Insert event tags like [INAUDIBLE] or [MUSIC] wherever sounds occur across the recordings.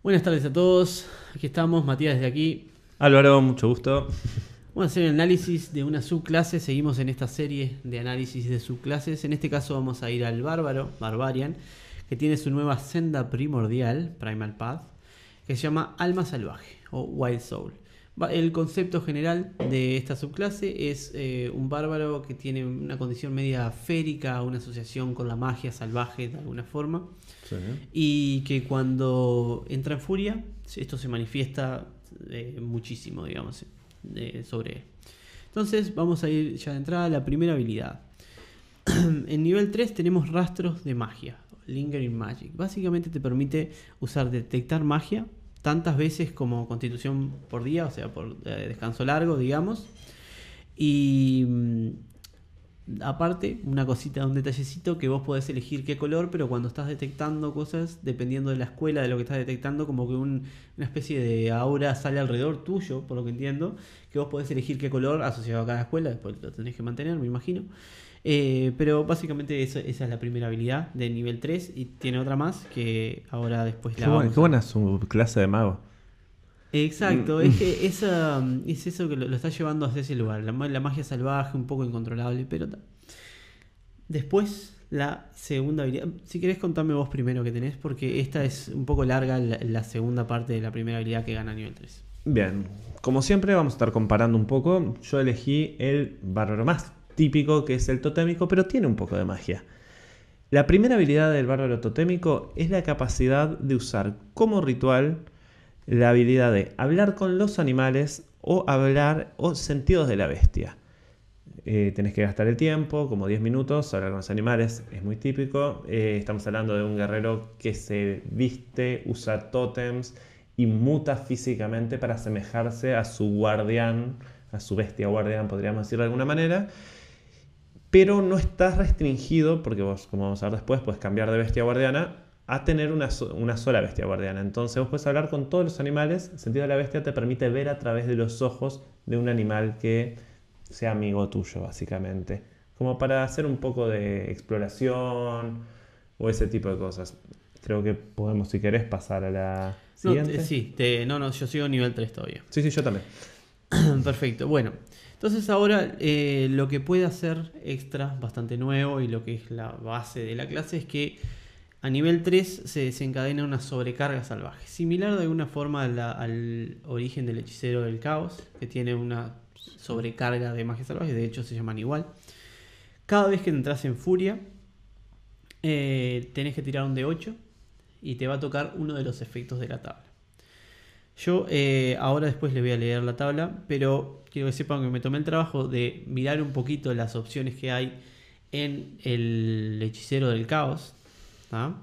Buenas tardes a todos. Aquí estamos, Matías desde aquí. Álvaro, mucho gusto. Vamos a hacer el análisis de una subclase. Seguimos en esta serie de análisis de subclases. En este caso vamos a ir al bárbaro, Barbarian, que tiene su nueva senda primordial, Primal Path, que se llama Alma Salvaje o Wild Soul. El concepto general de esta subclase es eh, un bárbaro que tiene una condición media férica, una asociación con la magia salvaje de alguna forma. Y que cuando entra en furia, esto se manifiesta eh, muchísimo, digamos, eh, sobre él. Entonces vamos a ir ya de entrada a la primera habilidad. [CLEARS THROAT] en nivel 3 tenemos rastros de magia, Lingering Magic. Básicamente te permite usar detectar magia tantas veces como constitución por día, o sea, por eh, descanso largo, digamos. Y mm, aparte, una cosita, un detallecito que vos podés elegir qué color, pero cuando estás detectando cosas, dependiendo de la escuela, de lo que estás detectando, como que un- una especie de aura sale alrededor tuyo, por lo que entiendo, que vos podés elegir qué color asociado a cada escuela, después lo tenés que mantener, me imagino. Eh, pero básicamente esa, esa es la primera habilidad de nivel 3 y tiene otra más que ahora después Qué, la buena, vamos qué a- buena su clase de mago. Exacto, Mm. es que [LAUGHS] esa, es eso que lo, lo está llevando hacia ese lugar. La, ma- la magia salvaje, un poco incontrolable, pero. Después, la segunda habilidad. Si querés contame vos primero que tenés, porque esta es un poco larga la, la segunda parte de la primera habilidad que gana nivel 3. Bien, como siempre vamos a estar comparando un poco. Yo elegí el bárbaro más típico, que es el totémico, pero tiene un poco de magia. La primera habilidad del bárbaro totémico es la capacidad de usar como ritual la habilidad de hablar con los animales o hablar o sentidos de la bestia. Eh, tenés que gastar el tiempo, como 10 minutos, hablar con los animales, es muy típico. Eh, estamos hablando de un guerrero que se viste, usa tótems y muta físicamente para asemejarse a su guardián, a su bestia guardián, podríamos decir de alguna manera. Pero no estás restringido, porque vos, como vamos a ver después, puedes cambiar de bestia guardiana a tener una, so- una sola bestia guardiana. Entonces vos puedes hablar con todos los animales. El sentido de la bestia te permite ver a través de los ojos de un animal que sea amigo tuyo, básicamente. Como para hacer un poco de exploración o ese tipo de cosas. Creo que podemos, si querés, pasar a la No, siguiente. te- sí, te- no, no, yo sigo nivel 3 todavía. sí, sí, yo también. [CLEARS THROAT] Perfecto, bueno. Entonces ahora eh, lo que puede hacer extra, bastante nuevo, y lo que es la base de la clase es que a nivel 3 se desencadena una sobrecarga salvaje, similar de alguna forma al origen del hechicero del caos, que tiene una sobrecarga de magia salvaje, de hecho se llaman igual. Cada vez que entras en furia, eh, tenés que tirar un D8 y te va a tocar uno de los efectos de la tabla. Yo eh, ahora después les voy a leer la tabla, pero quiero que sepan que me tomé el trabajo de mirar un poquito las opciones que hay en el hechicero del caos. ¿tá?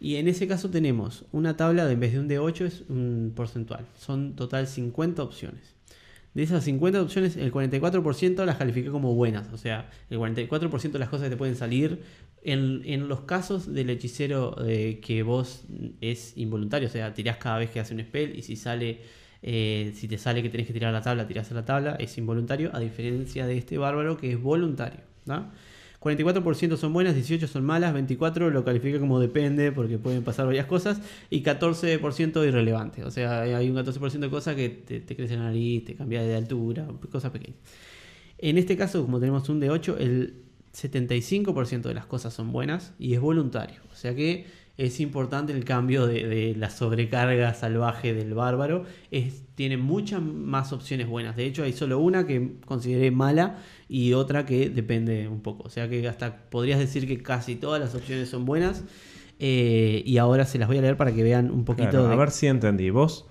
Y en ese caso tenemos una tabla de en vez de un D8 es un porcentual. Son total 50 opciones. De esas 50 opciones, el 44% las califiqué como buenas. O sea, el 44% de las cosas que te pueden salir. En, en los casos del hechicero eh, que vos es involuntario, o sea, tirás cada vez que hace un spell y si sale, eh, si te sale que tenés que tirar a la tabla, tirás a la tabla, es involuntario, a diferencia de este bárbaro que es voluntario. ¿tá? 44% son buenas, 18 son malas, 24 lo califica como depende porque pueden pasar varias cosas y 14% irrelevante. O sea, hay un 14% de cosas que te, te crece la nariz, te cambia de altura, cosas pequeñas. En este caso, como tenemos un de 8, el 75% de las cosas son buenas y es voluntario. O sea que es importante el cambio de, de la sobrecarga salvaje del bárbaro. Es, tiene muchas más opciones buenas. De hecho, hay solo una que consideré mala y otra que depende un poco. O sea que hasta podrías decir que casi todas las opciones son buenas. Eh, y ahora se las voy a leer para que vean un poquito Claro, de... A ver si entendí. Vos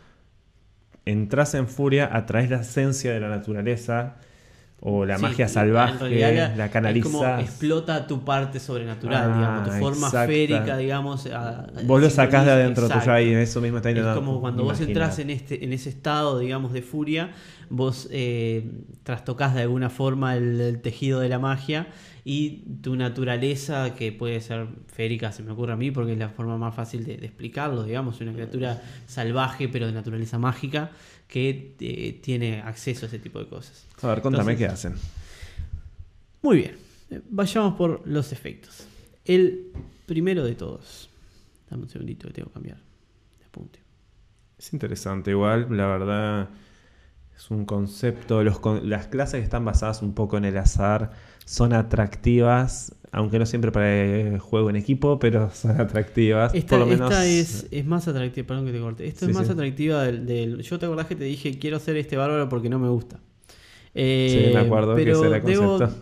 entras en furia, atraes la esencia de la naturaleza o la Sí, magia en salvaje, la, Es como canalizas. explota tu parte sobrenatural, Ah, digamos, tu forma exacta. férica, digamos. a- Vos lo sacás de adentro tuyo ahí, eso mismo está Es como cuando vos entras en, este, en ese estado, digamos, de furia, vos eh, trastocás de alguna forma el, el tejido de la magia y tu naturaleza, que puede ser férica, se me ocurre a mí, porque es la forma más fácil de, de explicarlo, digamos, una criatura salvaje pero de naturaleza mágica que eh, tiene acceso a ese tipo de cosas. A ver, contame Entonces- qué hacen. Muy bien, eh, vayamos por los efectos. El primero de todos. Dame un segundito que tengo que cambiar de apunte. Es interesante, igual, la verdad. Es un concepto. Los, las clases que están basadas un poco en el azar son atractivas, aunque no siempre para el juego en equipo, pero [LAUGHS] son atractivas. Esta, por lo menos. esta es, es más atractiva, perdón que te corte. Esta Sí, es más sí. atractiva del, del- Yo te acordás que te dije quiero hacer este bárbaro porque no me gusta. Eh, Sí, me acuerdo que pero ese era el debo- concepto.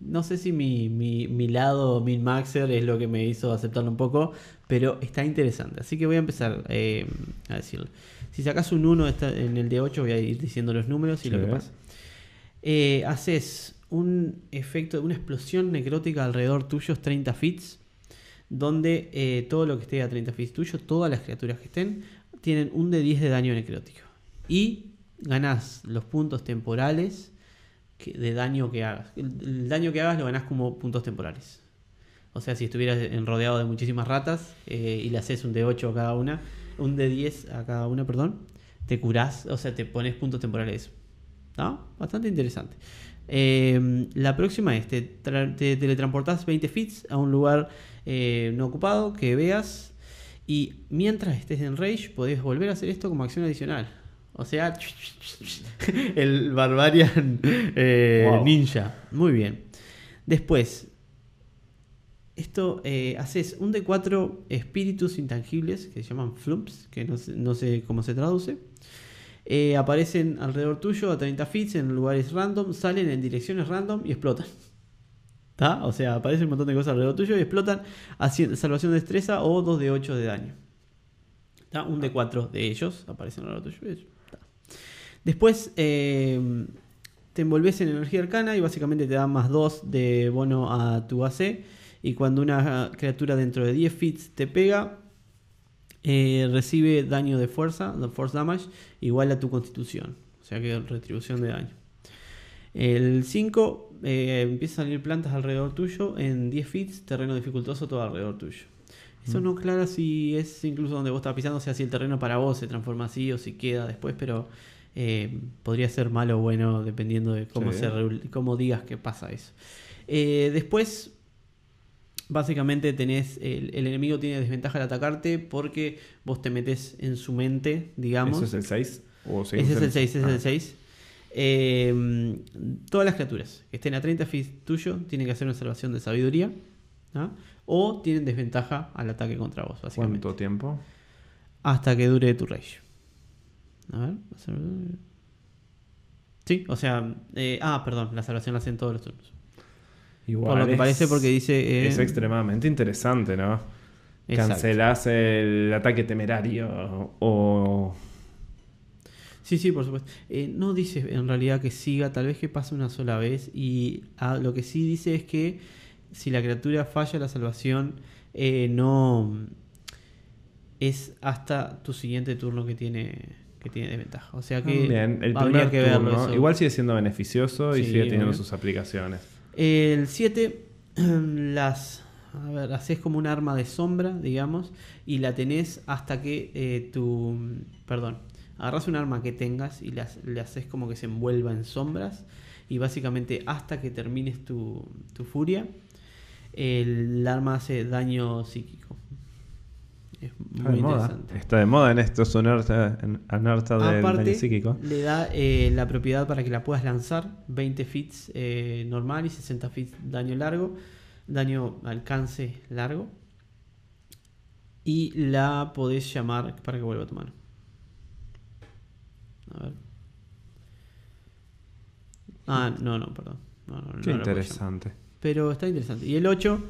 no sé si mi, mi, mi lado min maxer es lo que me hizo aceptarlo un poco, pero está interesante. Así que voy a empezar eh, a decirlo. Si sacas un 1 está en el de 8, voy a ir diciendo los números y lo que pasa. Eh, haces un efecto, una explosión necrótica alrededor tuyo, 30 fits, donde eh, todo lo que esté a 30 fits tuyo, todas las criaturas que estén, tienen un de 10 de daño necrótico. Y ganás los puntos temporales de daño que hagas. El, daño que hagas lo ganás como puntos temporales. O sea, si estuvieras rodeado de muchísimas ratas eh, y le haces un de 8 a cada una, un de 10 a cada una, perdón, te curás, o sea, te pones puntos temporales de. ¿No? Bastante interesante. Eh, la próxima es, te, te teletransportás 20 fits a un lugar eh, no ocupado que veas y mientras estés en Rage podés volver a hacer esto como acción adicional. O sea, [LAUGHS] el Barbarian eh, Wow. Ninja. Muy bien. Después, esto eh, haces un de 4 espíritus intangibles que se llaman flumps, que no no sé cómo se traduce. Eh, aparecen alrededor tuyo a 30 fits en lugares random, salen en direcciones random y explotan. [LAUGHS] ¿Está? O sea, aparecen un montón de cosas alrededor tuyo y explotan haciendo salvación de destreza o 2 de 8 de daño. ¿Está? Un de 4 de ellos aparecen alrededor tuyo. Después eh, te envolves en energía arcana y básicamente te da más 2 de bono a tu AC. Y cuando una criatura dentro de 10 fits te pega, eh, recibe daño de fuerza, de force damage, igual a tu constitución. O sea que retribución de daño. El 5 eh, empieza a salir plantas alrededor tuyo en 10 fits, terreno dificultoso todo alrededor tuyo. Eso Mm. no aclara si es incluso donde vos estás pisando, o sea, si el terreno para vos se transforma así o si queda después, pero eh, podría ser malo o bueno dependiendo de cómo, Sí. se, cómo digas que pasa eso. Eh, después, básicamente tenés, el, el enemigo tiene desventaja al atacarte porque vos te metes en su mente, digamos. ¿Eso es el 6? ¿O Ese es el 6, ese es Ah. el 6. Eh, todas las criaturas que estén a 30 feet tuyo tienen que hacer una salvación de sabiduría. ¿ah? O tienen desventaja al ataque contra vos, básicamente. ¿Cuánto tiempo? Hasta que dure tu rage. A ver. a Sí, o sea. eh, ah, perdón, la salvación la hacen todos los turnos. Igual Por lo que es- parece, porque dice. eh, Es extremadamente interesante, ¿no? exacto. Cancelás el ataque temerario o... Sí, sí, por supuesto. Eh, no dice en realidad que siga, tal vez que pase una sola vez. Y ah, lo que sí dice es que si la criatura falla la salvación, eh, no es hasta tu siguiente turno que tiene que tiene desventaja. O sea que Bien, el habría que verlo. turno eso. igual sigue siendo beneficioso y Sí, sigue teniendo sus aplicaciones. El 7, [CLEARS THROAT] las. Haces como un arma de sombra, digamos, y la tenés hasta que eh, tu. Perdón. Agarras un arma que tengas y las- le haces como que se envuelva en sombras. Y básicamente hasta que termines tu, tu furia, el arma hace daño psíquico. Es Está muy de moda. interesante. Está de moda en estos Uneartha en- Uneartha del Aparte, daño psíquico. le da eh, la propiedad para que la puedas lanzar 20 fits eh, normal y 60 fits daño largo, daño alcance largo. Y la podés llamar para que vuelva a tu mano. A ver. Ah, no, no, perdón. No, no, no Qué llamar. interesante. Pero está interesante. Y el 8,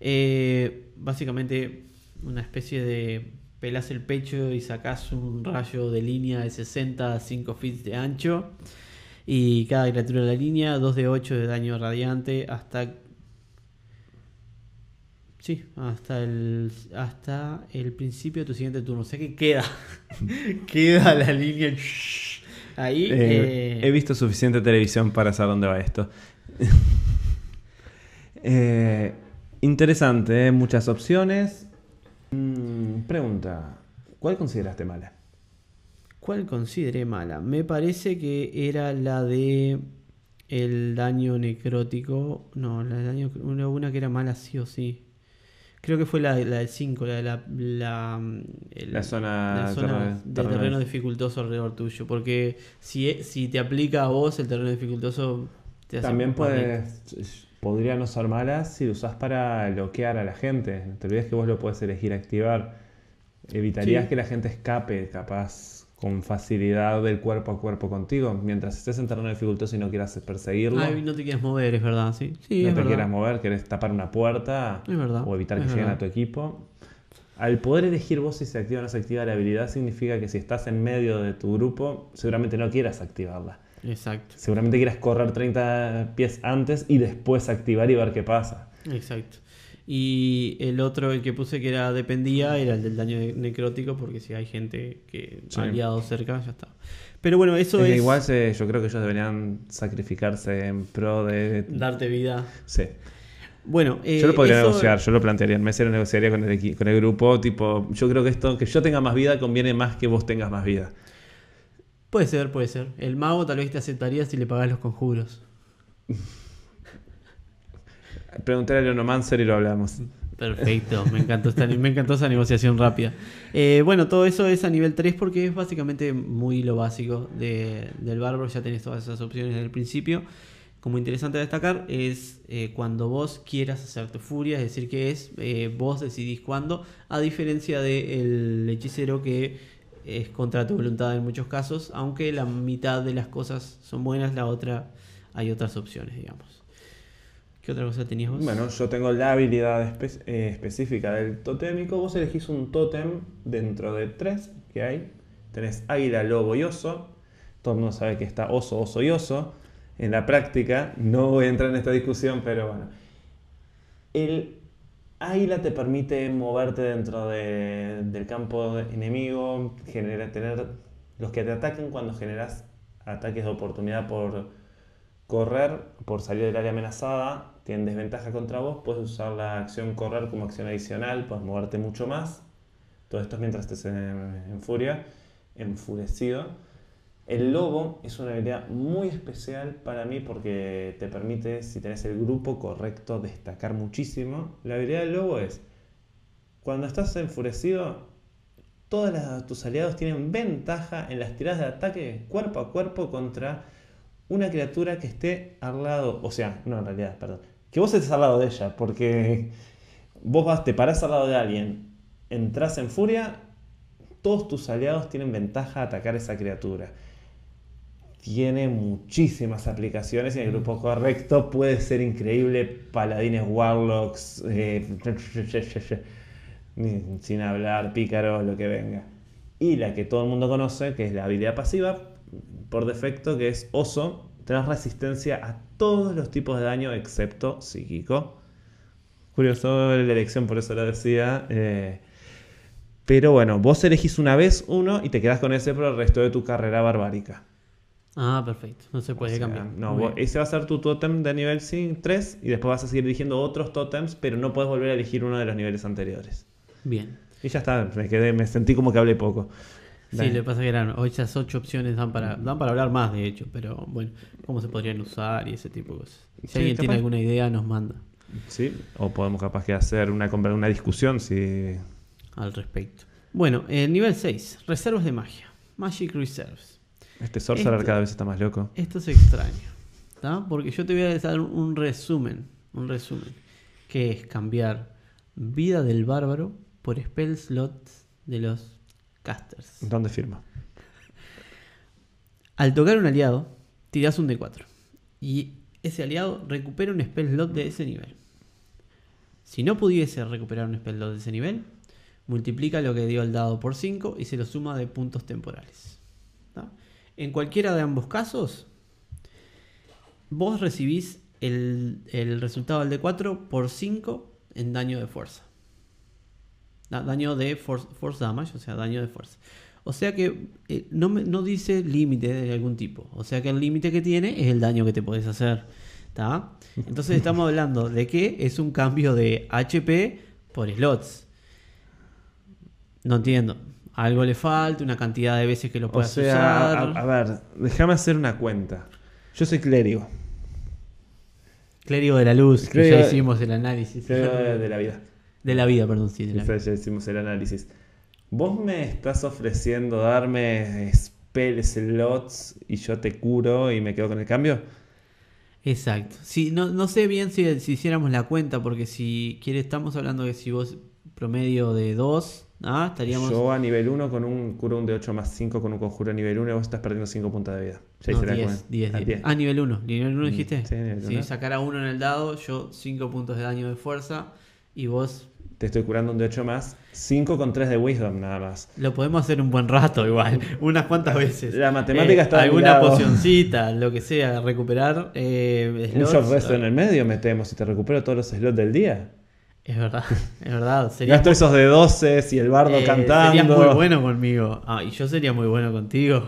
eh, básicamente una especie de pelas el pecho y sacás un rayo de línea de 60 a 5 feet de ancho. Y cada criatura de la línea, 2 de 8 de daño radiante hasta... Sí, hasta el, hasta el principio de tu siguiente turno. O sea que queda. [LAUGHS] queda la línea. Ahí. Eh, eh, He visto suficiente televisión para saber dónde va esto. [LAUGHS] Eh, interesante, muchas opciones. Mm, pregunta, ¿cuál consideraste mala? ¿Cuál consideré mala? Me parece que era la de el daño necrótico. No, la de daño, una, una que era mala sí o sí. Creo que fue la, la del 5, la de la, la, el- La zona- la zona terreno- de terreno- terreno dificultoso alrededor tuyo. Porque si, si te aplica a vos el terreno dificultoso, te hace También puedes, podría no ser mala si lo usás para bloquear a la gente. No te olvides que vos lo puedes elegir activar. Evitarías Sí. que la gente escape, capaz, con facilidad del cuerpo a cuerpo contigo. Mientras estés en terreno dificultoso y no quieras perseguirlo, Ay, no te quieres mover, es verdad, sí. Sí, no es te quieras mover, querés tapar una puerta Es verdad, o evitar que lleguen a tu equipo. Al poder elegir vos si se activa o no se activa la habilidad, significa que si estás en medio de tu grupo, seguramente no quieras activarla. Exacto, Seguramente quieras correr 30 pies antes y después activar y ver qué pasa. exacto. Y el otro, el que puse que era dependía, era el del daño ne- necrótico, porque si hay gente que Sí. aliado cerca, ya está. Pero bueno, eso Es igual se- yo creo que ellos deberían sacrificarse en pro de... darte vida. Sí. Bueno, eh, Yo lo podría eso- negociar, yo lo plantearía. En Messi lo negociaría con el, con el grupo. Tipo, yo creo que esto, que yo tenga más vida, conviene más que vos tengas más vida. Puede ser, puede ser. El mago tal vez te aceptaría si le pagás los conjuros. [LAUGHS] Preguntar a Leonomancer y lo hablamos. Perfecto, me encantó, esta, me encantó esa negociación rápida. Eh, bueno, todo eso es a nivel 3 porque es básicamente muy lo básico de- del bárbaro, ya tenés todas esas opciones desde el principio. Como interesante destacar es eh, cuando vos quieras hacer tu furia, es decir, que es eh, vos decidís cuándo, a diferencia del hechicero que es contra tu voluntad en muchos casos, aunque la mitad de las cosas son buenas, la otra hay otras opciones, digamos. ¿Qué otra cosa tenías vos? Bueno, yo tengo la habilidad eh, específica del totémico. Vos elegís un tótem dentro de tres que hay. Tenés águila, lobo y oso. Todo el mundo sabe que está oso, oso y oso. En la práctica, no voy a entrar en esta discusión, pero bueno. El águila te permite moverte dentro de- del campo enemigo, genera, tener los que te ataquen cuando generas ataques de oportunidad por correr, por salir del área amenazada, tienen desventaja contra vos, puedes usar la acción correr como acción adicional, puedes moverte mucho más. Todo esto es mientras estés en, en furia, enfurecido. El lobo es una habilidad muy especial para mí porque te permite, si tenés el grupo correcto, destacar muchísimo. La habilidad del lobo es, cuando estás enfurecido, todos tus aliados tienen ventaja en las tiradas de ataque cuerpo a cuerpo contra una criatura que esté al lado, o sea, no en realidad, perdón, que vos estés al lado de ella, porque vos vas, te parás al lado de alguien, entras en furia, todos tus aliados tienen ventaja a atacar esa criatura. Tiene muchísimas aplicaciones y en el grupo correcto puede ser increíble. Paladines, Warlocks, eh, [LAUGHS] sin hablar, pícaros, lo que venga. Y la que todo el mundo conoce, que es la habilidad pasiva, por defecto, que es oso, tenés resistencia a todos los tipos de daño excepto psíquico. Curioso la elección, por eso lo decía. eh, pero bueno, vos elegís una vez uno y te quedás con ese por el resto de tu carrera barbárica. Ah, perfecto. No se puede O sea, cambiar. No, vos- ese va a ser tu tótem de nivel 3 y después vas a seguir eligiendo otros tótems, pero no puedes volver a elegir uno de los niveles anteriores. Bien. Y ya está, me quedé, me sentí como que hablé poco. Sí, lo que pasa es que eran, esas ocho opciones dan para, dan para hablar más, de hecho, pero bueno, cómo se podrían usar y ese tipo de cosas. Si Sí, alguien tiene alguna idea, nos manda Sí, o podemos capaz que hacer una, una discusión si... al respecto. Bueno, el nivel 6, reservas de magia. Magic Reserves. Este Sorcerer Esto- cada vez está más loco. Esto es extraño, ¿tá? Porque yo te voy a dar un resumen, un resumen, que es cambiar vida del bárbaro por spell slots de los casters. ¿Dónde firma? Al tocar un aliado, tirás un D4. Y ese aliado recupera un spell slot de ese nivel. Si no pudiese recuperar un spell slot de ese nivel, multiplica lo que dio el dado por 5 y se lo suma de puntos temporales. ¿tá? En cualquiera de ambos casos, vos recibís el, el resultado del D4 por 5 en daño de fuerza. Da- daño de force, force damage, o sea, daño de fuerza. O sea que eh, no, no dice límite de algún tipo. O sea que el límite que tiene es el daño que te puedes hacer. ¿tá? [LAUGHS] Entonces estamos hablando de que es un cambio de HP por slots. No entiendo. Algo le falta, una cantidad de veces que lo O puedas sea, a, usar. a ver, déjame hacer una cuenta. Yo soy clérigo. Clérigo de la luz, que ya hicimos el análisis. Clérigo de la vida. De la vida, perdón, sí, de la vida. ya hicimos el análisis. ¿Vos me estás ofreciendo darme spell slots y yo te curo y me quedo con el cambio? Exacto. Sí, no, no sé bien si, si hiciéramos la cuenta, porque si quieres, estamos hablando de si vos promedio de 2, ¿ah? estaríamos... Yo a nivel 1 con un curo un de 8 más 5 con un conjuro a nivel 1 y vos estás perdiendo 5 puntos de vida. Ya No, hice la 10, cuenta. 10, Ah, 10. 10. Ah, nivel 1. ¿Nivel 1 Mm, dijiste? sí, nivel Sí, uno. sacar a 1 en el dado, yo 5 puntos de daño de fuerza y vos... Te estoy curando un de 8 más. 5 con 3 de wisdom nada más. Lo podemos hacer un buen rato igual, [LAUGHS] unas cuantas veces. La matemática está de mi Alguna pocioncita, lo que sea, recuperar. Eh, Un slots, short rest en el medio metemos y te recupero todos los slots del día. Es verdad, [LAUGHS] es verdad. Sería Gasto esos de 12 y el bardo eh, cantando. Serías muy bueno conmigo. Ah, y yo sería muy bueno contigo.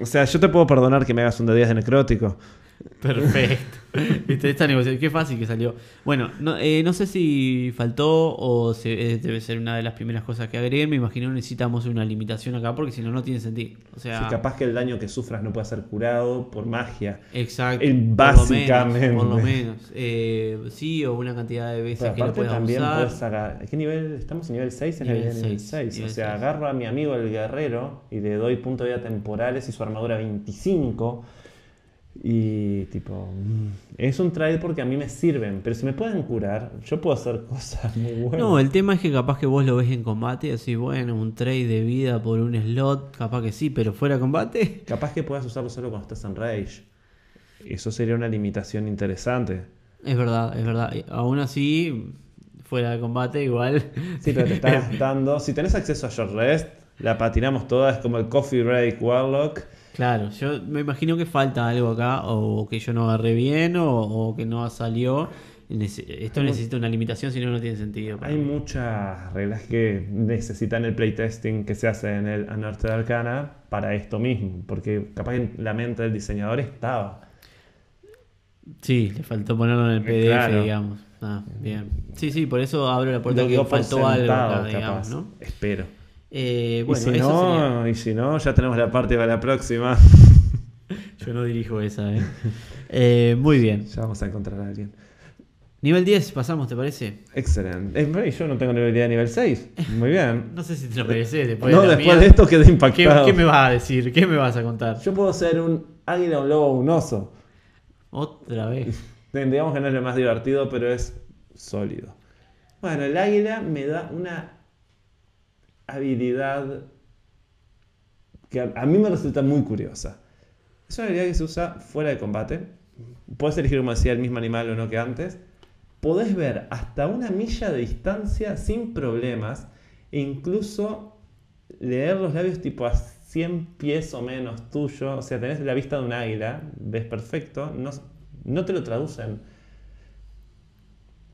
O sea, yo te puedo perdonar que me hagas un de 10 de necrótico. [LAUGHS] Perfecto. [LAUGHS] Viste, Esta negociación, qué fácil que salió. Bueno, no, eh, no sé si faltó o se- eh, debe ser una de las primeras cosas que agreguen. Me imagino que necesitamos una limitación acá porque si no, no tiene sentido. O sea, Si capaz que el daño que sufras no puede ser curado por magia. exacto. Eh, por lo básicamente. menos, Por lo menos. Eh, sí, o una cantidad de veces que lo puedas también usar. puedes. ¿Qué nivel? Estamos en nivel 6 en Nivel el nivel seis, 6. O sea, agarro a mi amigo el guerrero y le doy punto de vida temporales y su armadura 25. Y tipo, mm, es un trade porque a mí me sirven, pero si me pueden curar, yo puedo hacer [LAUGHS] cosas muy buenas. No, el tema es que capaz que vos lo ves en combate y decís, bueno, un trade de vida por un slot, capaz que sí, pero fuera de combate. [LAUGHS] Capaz que puedas usarlo solo cuando estás en rage. Eso sería una limitación interesante. Es verdad, es verdad. Aún así, fuera de combate, igual. [LAUGHS] Sí, pero te está gastando. Si tenés acceso a Short Rest, la patinamos toda, es como el Coffee Break Warlock. Claro, yo me imagino que falta algo acá, o que yo no agarré bien, o, o que no salió. Esto necesita una limitación, si no, no tiene sentido. Hay muchas reglas que necesitan el playtesting que se hace en el Unearthed Arcana para esto mismo, porque capaz en la mente del diseñador estaba. Sí, le faltó ponerlo en el PDF, Claro. digamos. Ah, bien. Sí, sí, por eso abro la puerta Lo que faltó algo acá, digamos, capaz. ¿no? Espero. Eh, y, bueno, si eso sería- no, y si no, ya tenemos la parte para la próxima. [LAUGHS] Yo no dirijo esa, ¿eh? [LAUGHS] Eh, muy bien. ya vamos a encontrar a alguien. Nivel 10, pasamos, ¿te parece? Excelente. Yo no tengo nivel de nivel 6. [LAUGHS] Muy bien. No sé si te lo mereces después no, de después mía. de esto quedé ¿Qué, impactado. qué me vas a decir? ¿Qué me vas a contar? Yo puedo ser un águila, un lobo, un oso. Otra vez. Digamos que no es lo más divertido, pero es sólido. Bueno, el águila me da una habilidad que a, mí me resulta muy curiosa. Es una habilidad que se usa fuera de combate. Puedes elegir, como decía, el mismo animal o no que antes. Podés ver hasta una milla de distancia sin problemas e incluso leer los labios tipo a 100 pies o menos tuyo. O sea, tenés la vista de un águila, ves perfecto. No, no te lo traducen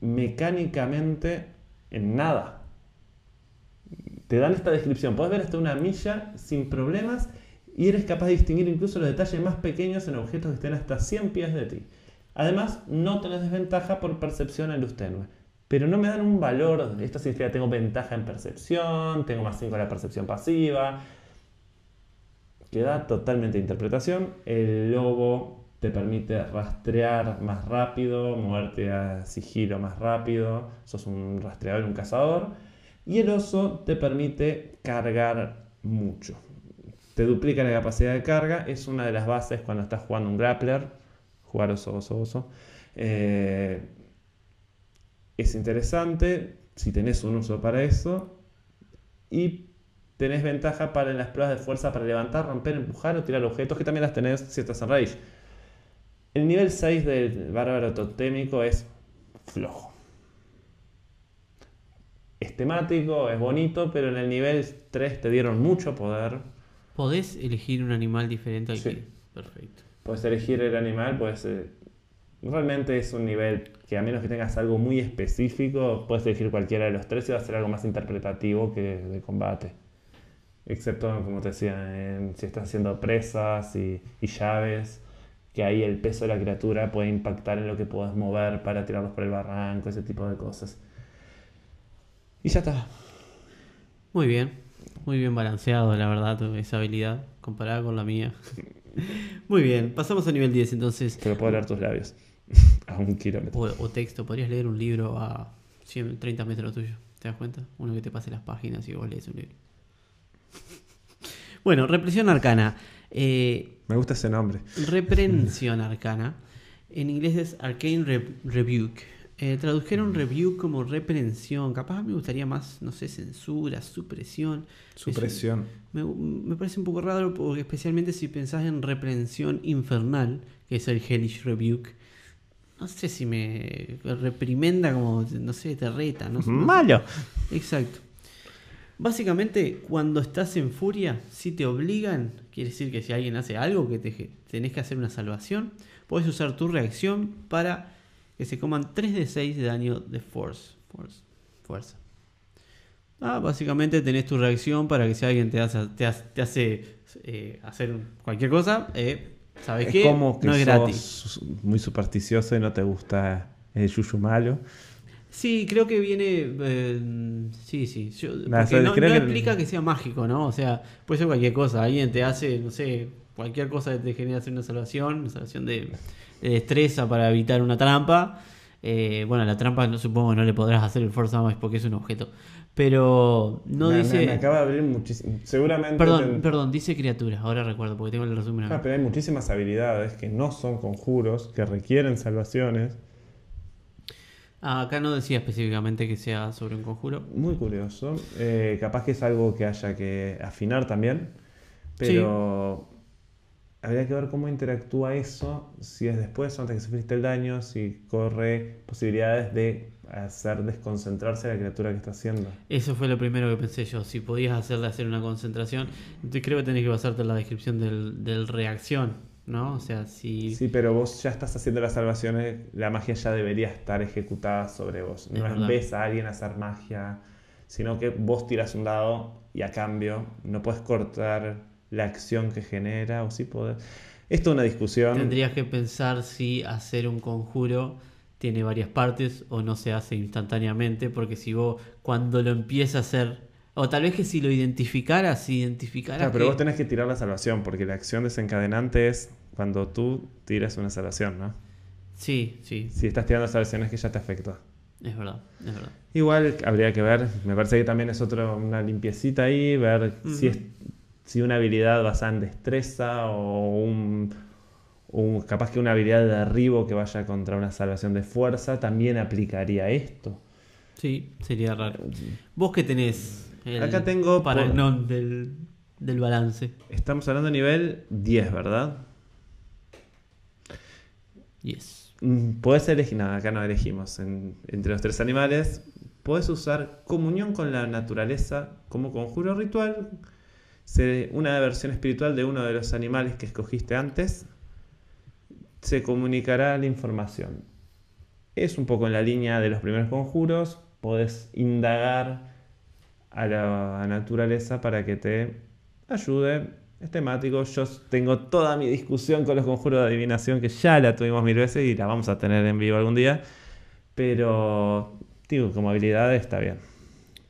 mecánicamente en nada. Te dan esta descripción. Puedes ver hasta una milla sin problemas y eres capaz de distinguir incluso los detalles más pequeños en objetos que estén hasta 100 pies de ti. Además, no tenés desventaja por percepción en luz tenue. Pero no me dan un valor. Esto significa que tengo ventaja en percepción, tengo más 5 en la percepción pasiva. Queda totalmente interpretación. El lobo te permite rastrear más rápido, moverte a sigilo más rápido. Sos un rastreador, un cazador. Y el oso te permite cargar mucho. Te duplica la capacidad de carga. Es una de las bases cuando estás jugando un grappler. Jugar oso, oso, oso. Eh, es interesante si tenés un uso para eso. Y tenés ventaja para las pruebas de fuerza para levantar, romper, empujar o tirar objetos, que también las tenés si estás en rage. El nivel 6 del bárbaro totémico es flojo. Es temático, es bonito, pero en el nivel 3 te dieron mucho poder. ¿Podés elegir un animal diferente al Sí. que.? Perfecto. Puedes elegir el animal, puedes... eh, realmente es un nivel que a menos que tengas algo muy específico, puedes elegir cualquiera de los tres y va a ser algo más interpretativo que de combate. Excepto, como te decía, en- si estás haciendo presas y, y llaves, que ahí el peso de la criatura puede impactar en lo que puedas mover para tirarlos por el barranco, ese tipo de cosas. Y ya está. Muy bien. Muy bien balanceado, la verdad, tu- esa habilidad comparada con la mía. [LAUGHS] Muy bien, pasamos a nivel 10 entonces. Pero puedo leer tus labios. [LAUGHS] a un kilómetro. O, o texto, podrías leer un libro a 100, 30 metros tuyo. ¿Te das cuenta? Uno que te pase las páginas y vos lees un libro. [LAUGHS] bueno, represión arcana. Eh, Me gusta ese nombre. reprensión arcana. En inglés es Arcane Re- Rebuke. Eh, tradujeron rebuke como reprensión. Capaz me gustaría más, no sé, censura, supresión. Supresión. Me, me parece un poco raro porque especialmente si pensás en reprensión infernal, que es el Hellish Rebuke. No sé si me reprimenda como, no sé, te reta. No. [LAUGHS] Malo. Exacto. Básicamente, cuando estás en furia, si te obligan, quiere decir que si alguien hace algo que te, tenés que hacer una salvación, puedes usar tu reacción para que se coman 3 de 6 de daño de force. force fuerza. Ah, básicamente tenés tu reacción para que si alguien te hace, te hace, te hace, eh, hacer cualquier cosa, eh, ¿sabes Es qué? como que no es sos gratis. muy supersticioso y no te gusta el yuyu malo. Sí, creo que viene. eh, sí, sí. Yo- Nah, porque o sea, no, no que- implica que sea mágico, ¿no? O sea, puede ser cualquier cosa. Alguien te hace, no sé, cualquier cosa que te genere hacer una salvación, una salvación de, de destreza para evitar una trampa. Eh, bueno, la trampa no supongo que no le podrás hacer el force damage porque es un objeto. Pero no Me- dice. Me, acaba de abrir muchísimo. Seguramente. Perdón, perdón, dice criatura. Ahora recuerdo porque tengo el resumen. Ah, pero hay muchísimas habilidades que no son conjuros, que requieren salvaciones. Ah, acá no decía específicamente que sea sobre un conjuro. Muy curioso. Eh, capaz que es algo que haya que afinar también. Pero habría que ver cómo interactúa eso, si es después o antes que sufriste el daño, si corre posibilidades de hacer desconcentrarse a la criatura que está haciendo. Eso fue lo primero que pensé yo. Si podías hacerle hacer una concentración, creo que tenés que basarte en la descripción del, del reacción, ¿no? O sea, si. Sí, pero vos ya estás haciendo las salvaciones, la magia ya debería estar ejecutada sobre vos. No es ves a alguien hacer magia, sino que vos tiras un dado y a cambio no puedes cortar la acción que genera o sí podés. Esto es una discusión. Tendrías que pensar si hacer un conjuro tiene varias partes o no se hace instantáneamente, porque si vos cuando lo empieza a hacer, o tal vez que si lo identificaras, si identificaras Claro, pero que- vos tenés que tirar la salvación, porque la acción desencadenante es cuando tú tiras una salvación, ¿no? Sí, sí, Si estás tirando salvaciones que ya te afectó. es verdad, es verdad. Igual habría que ver, me parece que también es otra una limpiecita ahí, ver si, es, si una habilidad basada en destreza o un, un- capaz que una habilidad de derribo que vaya contra una salvación de fuerza también aplicaría esto. Sí, sería raro. ¿Vos qué tenés? El Acá tengo Para por- no, del, del balance. Estamos hablando de nivel 10, ¿verdad? Yes. Mm, Podés elegir, nada, acá no elegimos. En- entre los tres animales, podés usar comunión con la naturaleza como conjuro ritual. Una versión espiritual de uno de los animales que escogiste antes. Se comunicará la información. Es un poco en la línea de los primeros conjuros. Podés indagar a la naturaleza para que te ayude. Es temático. Yo tengo toda mi discusión con los conjuros de adivinación que ya la tuvimos mil veces y la vamos a tener en vivo algún día. Pero, digo, como habilidad está bien.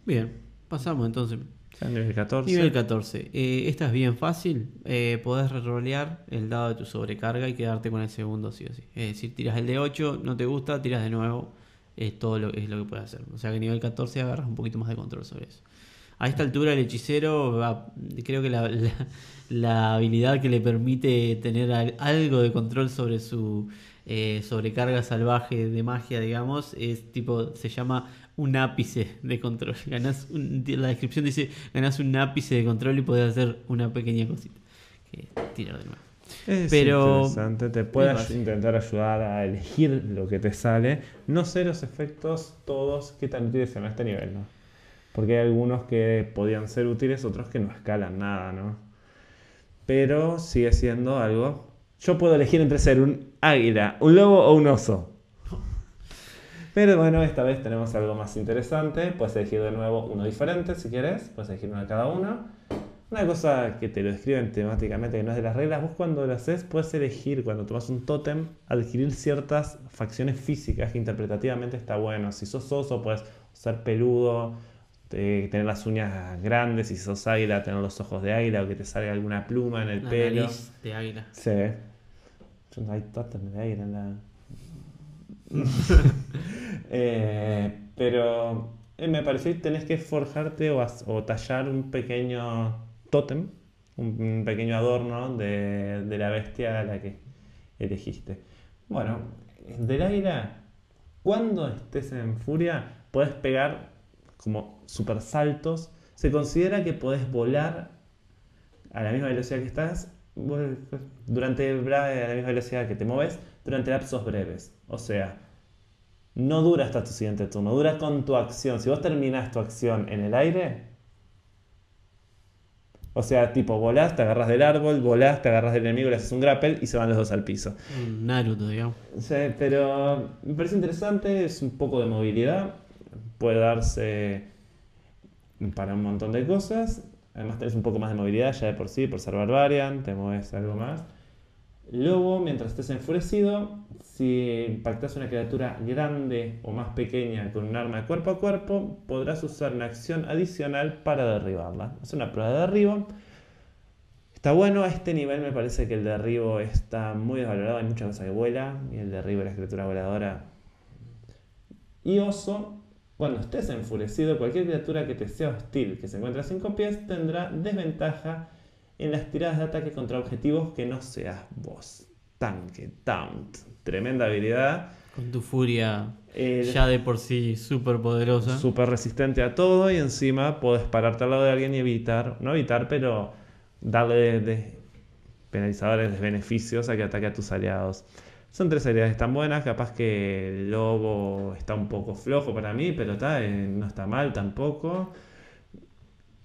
Bien, pasamos entonces. Nivel 14. Nivel 14. Eh, esta es bien fácil. Eh, podés rerolear el dado de tu sobrecarga y quedarte con el segundo sí o sí. Es decir, tiras el de 8, no te gusta, tiras de nuevo. Es todo lo, es lo que puedes hacer. O sea que nivel 14 agarras un poquito más de control sobre eso. A esta altura el hechicero, va- creo que la, la- habilidad que le permite tener al- algo de control sobre su eh, sobrecarga salvaje de magia, digamos, es tipo, se llama un ápice de control. Ganás un- la descripción dice, ganás un ápice de control y podés hacer una pequeña cosita. Que tirar de nuevo. Es Pero- interesante, te puede es ay- básico. intentar ayudar a elegir lo que te sale. No sé los efectos todos que tan útiles son a este nivel, ¿no? Porque hay algunos que podían ser útiles, otros que no escalan nada, ¿no? Pero sigue siendo algo. Yo puedo elegir entre ser un águila, un lobo o un oso. Pero bueno, esta vez tenemos algo más interesante. Puedes elegir de nuevo uno diferente si quieres. Puedes elegir uno de cada uno. Una cosa que te lo describen temáticamente, que no es de las reglas, vos cuando lo haces puedes elegir, cuando tomas un tótem, adquirir ciertas facciones físicas que interpretativamente está bueno. Si sos oso, puedes ser peludo, te- tener las uñas grandes, si sos águila, tener los ojos de águila o que te salga alguna pluma en el La pelo. nariz de águila. Sí. Hay tótem de águila en la... [LAUGHS] Eh, pero eh, me pareció que tenés que forjarte o, o tallar un pequeño tótem, un, pequeño adorno de, de la bestia a la que elegiste. Bueno, del aire, cuando estés en furia, puedes pegar como super saltos. Se considera que podés volar a la misma velocidad que estás durante a la misma velocidad que te mueves durante lapsos breves. O sea, no dura hasta tu siguiente turno, dura con tu acción. Si vos terminás tu acción en el aire, o sea, tipo volás, te agarras del árbol, volás, te agarras del enemigo, le haces un grapple y se van los dos al piso. Naruto, digamos. Sí, pero me parece interesante, es un poco de movilidad, puede darse para un montón de cosas. Además tenés un poco más de movilidad ya de por sí, por ser barbarian, te mueves algo más. Lobo, mientras estés enfurecido, si impactas una criatura grande o más pequeña con un arma cuerpo a cuerpo, podrás usar una acción adicional para derribarla. Es una prueba de derribo. Está bueno, a este nivel me parece que el derribo está muy desvalorado, hay mucha cosa que vuela, y el derribo de la criatura voladora. Y oso, cuando estés enfurecido, cualquier criatura que te sea hostil, que se encuentre a 5 pies, tendrá desventaja en las tiradas de ataque contra objetivos que no seas vos. Tanque, taunt, tremenda habilidad. Con tu furia Eh, ya de por sí súper poderosa. Súper resistente a todo y encima podés pararte al lado de alguien y evitar, no evitar, pero darle de, de- penalizadores de beneficios a que ataque a tus aliados. Son tres habilidades tan buenas, capaz que el lobo está un poco flojo para mí, pero está, eh, no está mal tampoco.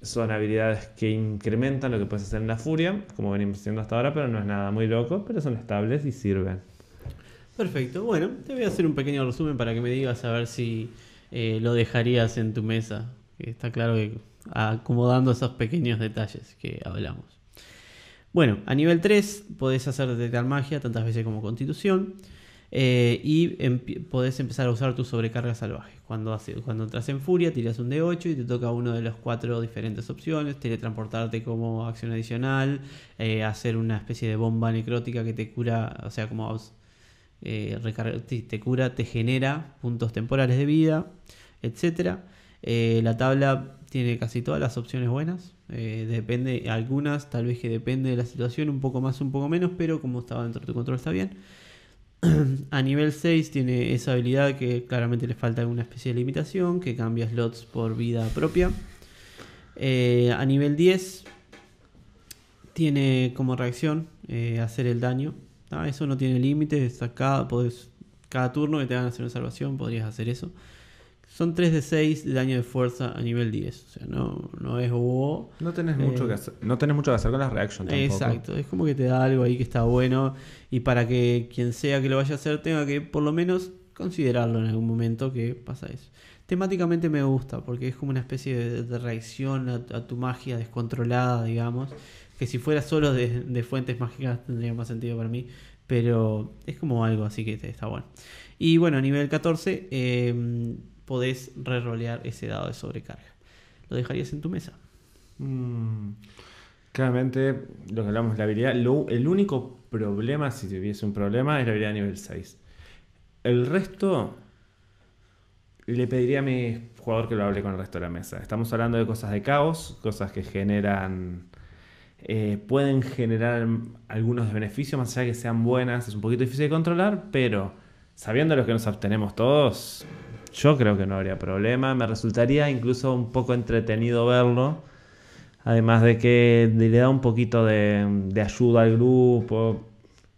Son habilidades que incrementan lo que puedes hacer en la furia, como venimos haciendo hasta ahora, pero no es nada muy loco, pero son estables y sirven. Perfecto. Bueno, te voy a hacer un pequeño resumen para que me digas a ver si eh, lo dejarías en tu mesa. Está claro que acomodando esos pequeños detalles que hablamos. Bueno, a nivel 3 podés hacer detectar magia tantas veces como constitución. Eh, y podés empezar a usar tu sobrecarga salvaje. Cuando, hace- cuando entras en furia, tiras un D8 y te toca uno de las cuatro diferentes opciones. Teletransportarte como acción adicional. eh, hacer una especie de bomba necrótica que te cura, o sea, como eh, te, cura, te genera puntos temporales de vida. Eh, la tabla tiene casi todas las opciones buenas. depende, algunas tal vez que depende de la situación, un poco más, un poco menos, pero como estaba dentro de tu control está bien. [CLEARS THROAT] A nivel 6 tiene esa habilidad que claramente le falta alguna especie de limitación, que cambia slots por vida propia. Eh, a nivel 10 tiene como reacción eh, hacer el daño. Ah, Eso no tiene límites, cada, cada turno que te van a hacer una salvación podrías hacer eso. Son 3 de 6 de daño de fuerza a nivel 10. O sea, no, no es wow. No tenés, Eh, mucho que hacer, no tenés mucho que hacer con las reactions tampoco. Exacto, es como que te da algo ahí que está bueno y para que quien sea que lo vaya a hacer tenga que por lo menos considerarlo en algún momento que pasa eso. Temáticamente me gusta porque es como una especie de, de reacción a, a tu magia descontrolada, digamos, que si fuera solo de, de fuentes mágicas tendría más sentido para mí, pero es como algo así que está bueno. Y bueno, a nivel 14 eh, podés rerolear ese dado de sobrecarga. Lo dejarías en tu mesa. Mm, claramente, lo que hablamos la habilidad, el único problema, si tuviese un problema, es la habilidad nivel 6. El resto, le pediría a mi jugador que lo hable con el resto de la mesa. Estamos hablando de cosas de caos, cosas que generan, eh, pueden generar algunos beneficios, más allá de que sean buenas, es un poquito difícil de controlar, pero sabiendo lo que nos obtenemos todos, yo creo que no habría problema. Me resultaría incluso un poco entretenido verlo. Además de que le da un poquito de, de ayuda al grupo.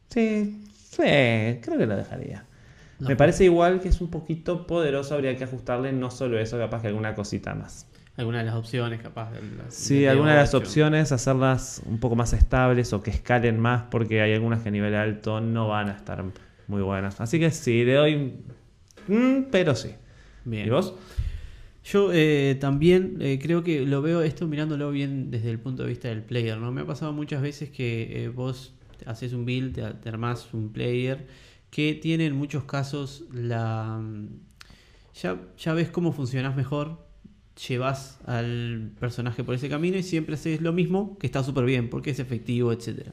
Sí, sí, creo que lo dejaría. No. Me parece igual que es un poquito poderoso, habría que ajustarle no solo eso, capaz que alguna cosita más. Alguna de las opciones, capaz. de las- Sí, algunas de las D8. opciones, hacerlas un poco más estables o que escalen más, porque hay algunas que a nivel alto no van a estar muy buenas. Así que sí, le doy... mm, pero sí. Bien. ¿Y vos? Yo eh, también eh, creo que lo veo esto mirándolo bien desde el punto de vista del player, ¿no? Me ha pasado muchas veces que eh, vos haces un build, te, te armás un player que tiene en muchos casos la... Ya, ya ves cómo funcionás mejor, llevas al personaje por ese camino y siempre haces lo mismo, que está súper bien, porque es efectivo, etcétera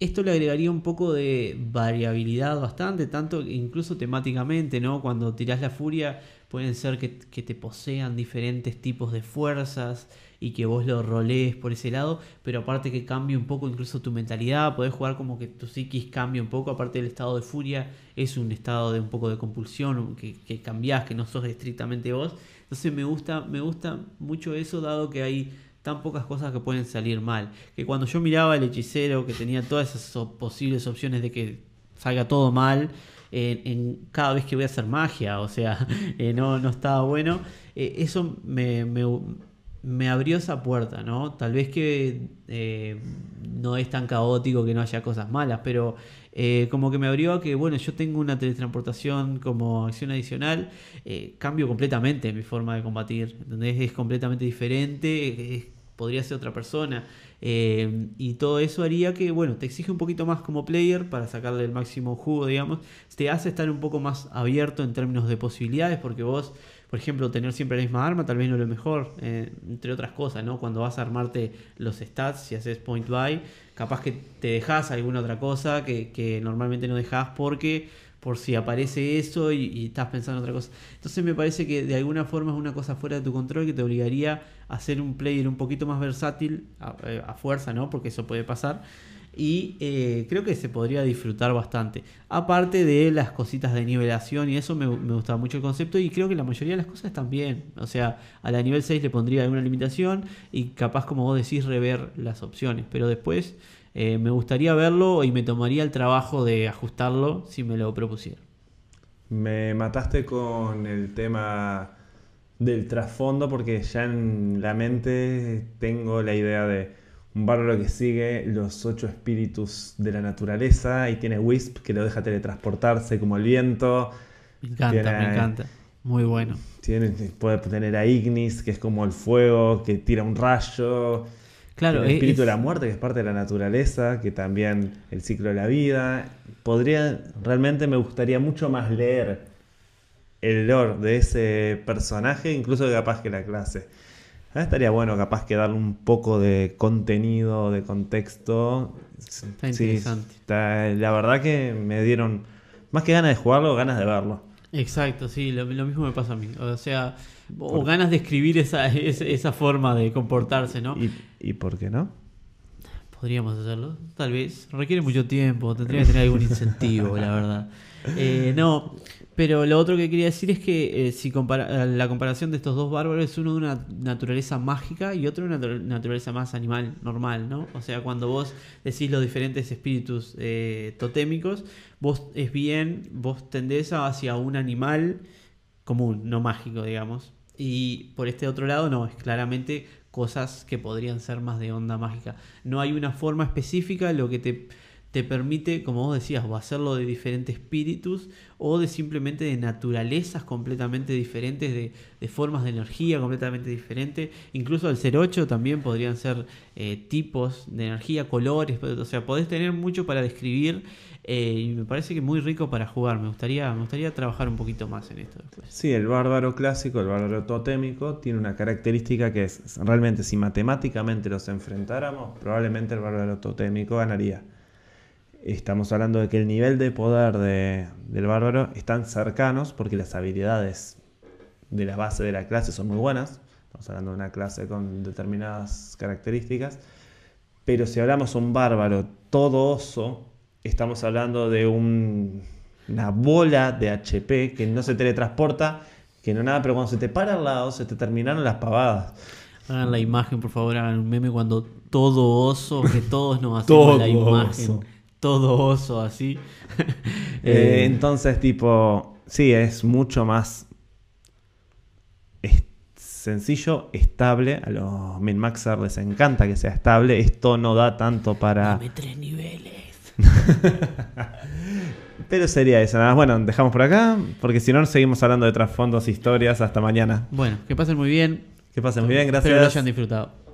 Esto le agregaría un poco de variabilidad bastante, tanto incluso temáticamente, ¿no? Cuando tirás la furia, pueden ser que, te posean diferentes tipos de fuerzas y que vos lo rolees por ese lado, pero aparte que cambie un poco incluso tu mentalidad, podés jugar como que tu psiquis cambie un poco, aparte del estado de furia, es un estado de un poco de compulsión, que, que cambiás, que no sos estrictamente vos. Entonces me gusta, me gusta mucho eso, dado que hay tan pocas cosas que pueden salir mal. Que cuando yo miraba el hechicero, que tenía todas esas posibles opciones de que salga todo mal, en, cada vez que voy a hacer magia, o sea, [LAUGHS] eh, no, no estaba bueno. Eh, eso me, me, abrió esa puerta, ¿no? Tal vez que eh, no es tan caótico que no haya cosas malas, pero como que me abrió a que, bueno, yo tengo una teletransportación como acción adicional, cambio completamente mi forma de combatir, ¿entendés? Es completamente diferente, podría ser otra persona. Eh, y todo eso haría que, bueno, te exige un poquito más como player para sacarle el máximo jugo, digamos. Te hace estar un poco más abierto en términos de posibilidades, porque vos, por ejemplo, tener siempre la misma arma tal vez no es lo mejor, eh, entre otras cosas, ¿no? Cuando vas a armarte los stats, si haces point buy, capaz que te dejas alguna otra cosa que, que normalmente no dejas porque por si aparece eso y, estás pensando en otra cosa. Entonces me parece que de alguna forma es una cosa fuera de tu control que te obligaría a ser un player un poquito más versátil a, eh, fuerza, ¿no? Porque eso puede pasar. Y eh, creo que se podría disfrutar bastante. Aparte de las cositas de nivelación y eso me, gustaba mucho el concepto y creo que la mayoría de las cosas bien. O sea, a la nivel 6 le pondría alguna limitación y capaz como vos decís rever las opciones. Pero después eh, me gustaría verlo y me tomaría el trabajo de ajustarlo si me lo propusiera. Me mataste con el tema del trasfondo porque ya en la mente tengo la idea de un bárbaro que sigue los ocho espíritus de la naturaleza y tiene Wisp que lo deja teletransportarse como el viento. Me encanta, me encanta. Muy bueno. Tiene, puede tener a Ignis, que es como el fuego, que tira un rayo. Claro, el espíritu de la muerte, que es parte de la naturaleza, que también el ciclo de la vida. Podría, realmente me gustaría mucho más leer el lore de ese personaje, incluso capaz que la clase. Ah, estaría bueno capaz que darle un poco de contenido, de contexto. Está interesante. la verdad que me dieron más que ganas de jugarlo, ganas de verlo. Exacto, sí, lo, mismo me pasa a mí. O sea, o ganas de escribir esa, esa, forma de comportarse, ¿no? ¿Y, ¿Y por qué no? Podríamos hacerlo, tal vez. Requiere mucho tiempo, tendría que tener algún incentivo, la verdad. Eh, no, pero lo otro que quería decir es que eh, si compara la comparación de estos dos bárbaros es uno de una naturaleza mágica y otro de una naturaleza más animal, normal, ¿no? O sea, cuando vos decís los diferentes espíritus eh, totémicos, vos es bien, vos tendés hacia un animal común, no mágico, digamos. Y por este otro lado, no, es claramente cosas que podrían ser más de onda mágica. No hay una forma específica, lo que te te permite, como vos decías, o hacerlo de diferentes espíritus o de simplemente de naturalezas completamente diferentes, de, formas de energía completamente diferentes. Incluso al ser 8 también podrían ser eh, tipos de energía, colores, o sea, podés tener mucho para describir eh, y me parece que muy rico para jugar. Me gustaría, me gustaría trabajar un poquito más en esto después. Sí, el bárbaro clásico, el bárbaro totémico, tiene una característica que es realmente si matemáticamente los enfrentáramos, probablemente el bárbaro totémico ganaría estamos hablando de que el nivel de poder del bárbaro están cercanos porque las habilidades de la base de la clase son muy buenas. Estamos hablando de una clase con determinadas características. Pero si hablamos de un bárbaro todo oso, estamos hablando de una bola de HP que no se teletransporta, que no nada, pero cuando se te para al lado se te terminaron las pavadas. Hagan la imagen, por favor, hagan un meme cuando todo oso, que todos nos [LAUGHS] hacemos la imagen todo oso así. [LAUGHS] Eh, entonces, tipo, sí, es mucho más sencillo, estable. A los min-maxers les encanta que sea estable. Esto no da tanto para. Dame tres niveles. [LAUGHS] Pero sería eso. Nada Bueno, dejamos por acá, porque si no, seguimos hablando de trasfondos, historias. Hasta mañana. Bueno, que pasen muy bien. Que pasen muy bien, gracias. Espero lo hayan disfrutado.